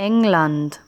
England.